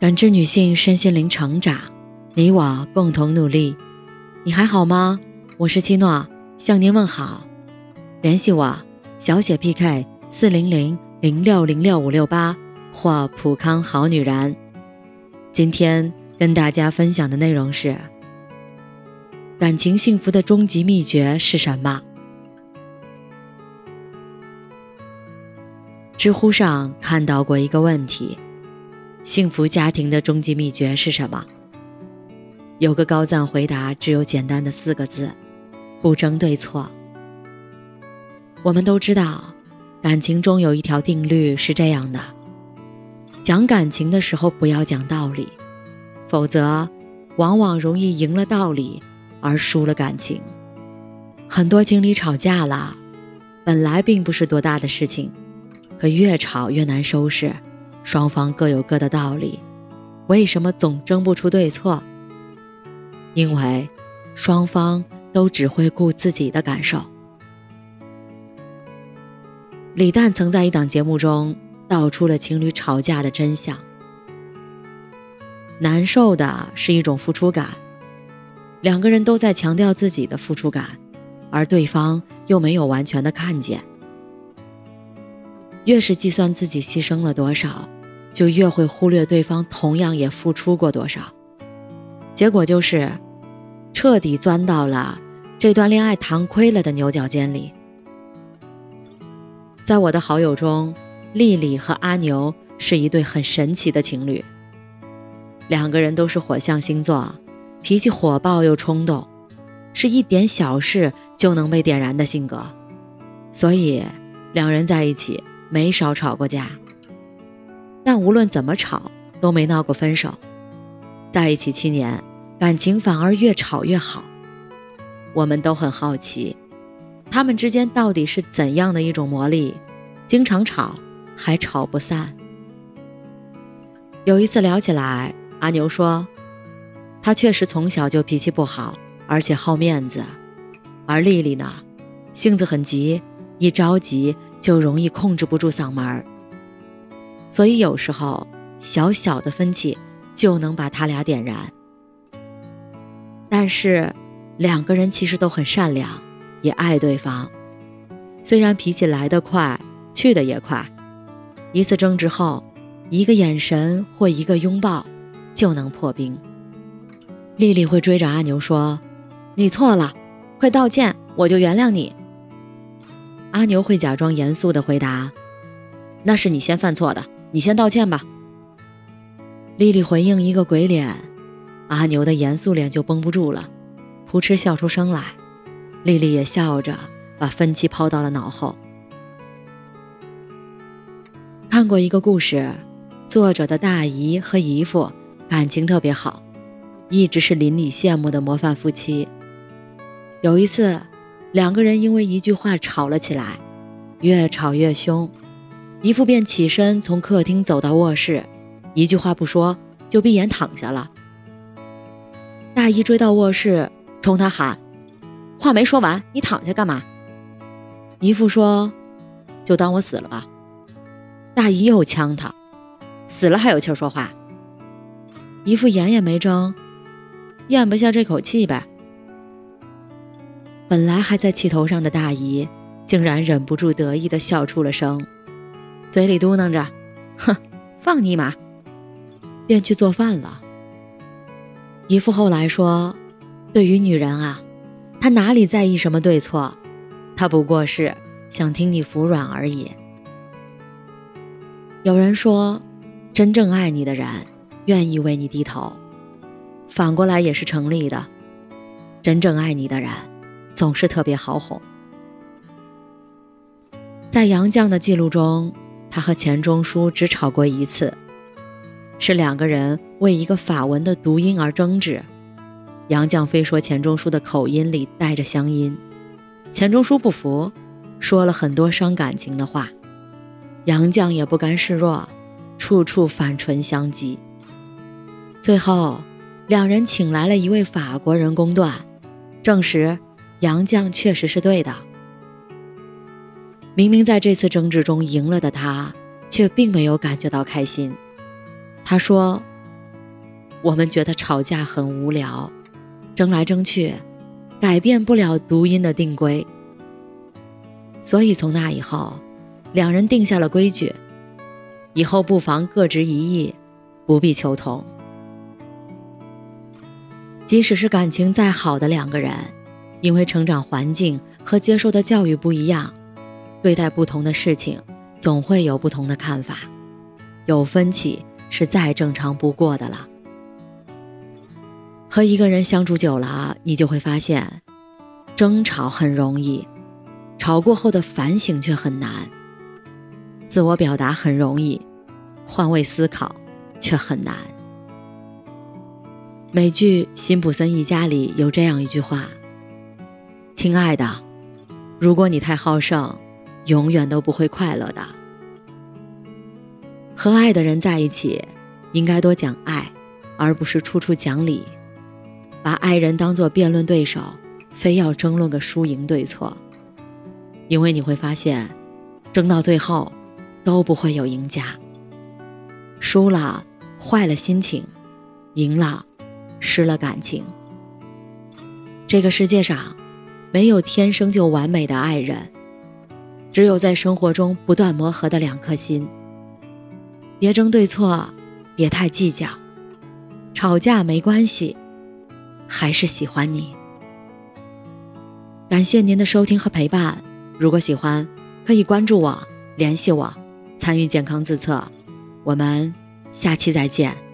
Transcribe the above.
感知女性身心灵成长，你我共同努力。你还好吗？我是七诺，向您问好。联系我：小写 PK 四零零零六零六五六八或普康好女人。今天跟大家分享的内容是：感情幸福的终极秘诀是什么？知乎上看到过一个问题。幸福家庭的终极秘诀是什么？有个高赞回答只有简单的四个字：不争对错。我们都知道，感情中有一条定律是这样的：讲感情的时候不要讲道理，否则往往容易赢了道理而输了感情。很多情侣吵架了，本来并不是多大的事情，可越吵越难收拾。双方各有各的道理，为什么总争不出对错？因为双方都只会顾自己的感受。李诞曾在一档节目中道出了情侣吵架的真相：难受的是一种付出感，两个人都在强调自己的付出感，而对方又没有完全的看见。越是计算自己牺牲了多少，就越会忽略对方同样也付出过多少。结果就是，彻底钻到了这段恋爱谈亏了的牛角尖里。在我的好友中，丽丽和阿牛是一对很神奇的情侣。两个人都是火象星座，脾气火爆又冲动，是一点小事就能被点燃的性格，所以两人在一起。没少吵过架，但无论怎么吵都没闹过分手。在一起七年，感情反而越吵越好。我们都很好奇，他们之间到底是怎样的一种魔力，经常吵还吵不散。有一次聊起来，阿牛说，他确实从小就脾气不好，而且好面子，而丽丽呢，性子很急，一着急。就容易控制不住嗓门儿，所以有时候小小的分歧就能把他俩点燃。但是两个人其实都很善良，也爱对方。虽然脾气来得快，去的也快，一次争执后，一个眼神或一个拥抱就能破冰。丽丽会追着阿牛说：“你错了，快道歉，我就原谅你。”阿牛会假装严肃地回答：“那是你先犯错的，你先道歉吧。”丽丽回应一个鬼脸，阿牛的严肃脸就绷不住了，扑哧笑出声来。丽丽也笑着把分歧抛到了脑后。看过一个故事，作者的大姨和姨父感情特别好，一直是邻里羡慕的模范夫妻。有一次。两个人因为一句话吵了起来，越吵越凶，姨父便起身从客厅走到卧室，一句话不说就闭眼躺下了。大姨追到卧室，冲他喊：“话没说完，你躺下干嘛？”姨父说：“就当我死了吧。”大姨又呛他：“死了还有气说话？”姨父眼也没睁，咽不下这口气呗。本来还在气头上的大姨，竟然忍不住得意地笑出了声，嘴里嘟囔着：“哼，放你马！”便去做饭了。姨父后来说：“对于女人啊，她哪里在意什么对错？她不过是想听你服软而已。”有人说，真正爱你的人愿意为你低头，反过来也是成立的。真正爱你的人。总是特别好哄。在杨绛的记录中，他和钱钟书只吵过一次，是两个人为一个法文的读音而争执。杨绛非说钱钟书的口音里带着乡音，钱钟书不服，说了很多伤感情的话。杨绛也不甘示弱，处处反唇相讥。最后，两人请来了一位法国人公断，证实。杨绛确实是对的。明明在这次争执中赢了的他，却并没有感觉到开心。他说：“我们觉得吵架很无聊，争来争去，改变不了读音的定规。所以从那以后，两人定下了规矩：以后不妨各执一意，不必求同。即使是感情再好的两个人，因为成长环境和接受的教育不一样，对待不同的事情，总会有不同的看法，有分歧是再正常不过的了。和一个人相处久了，你就会发现，争吵很容易，吵过后的反省却很难；自我表达很容易，换位思考却很难。美剧《辛普森一家》里有这样一句话：“亲爱的，如果你太好胜，永远都不会快乐的。和爱的人在一起，应该多讲爱，而不是处处讲理。”把爱人当作辩论对手，非要争论个输赢对错，因为你会发现，争到最后都不会有赢家。输了坏了心情，赢了失了感情。这个世界上没有天生就完美的爱人，只有在生活中不断磨合的两颗心。别争对错，别太计较，吵架没关系。还是喜欢你。感谢您的收听和陪伴。如果喜欢，可以关注我、联系我、参与健康自测。我们下期再见。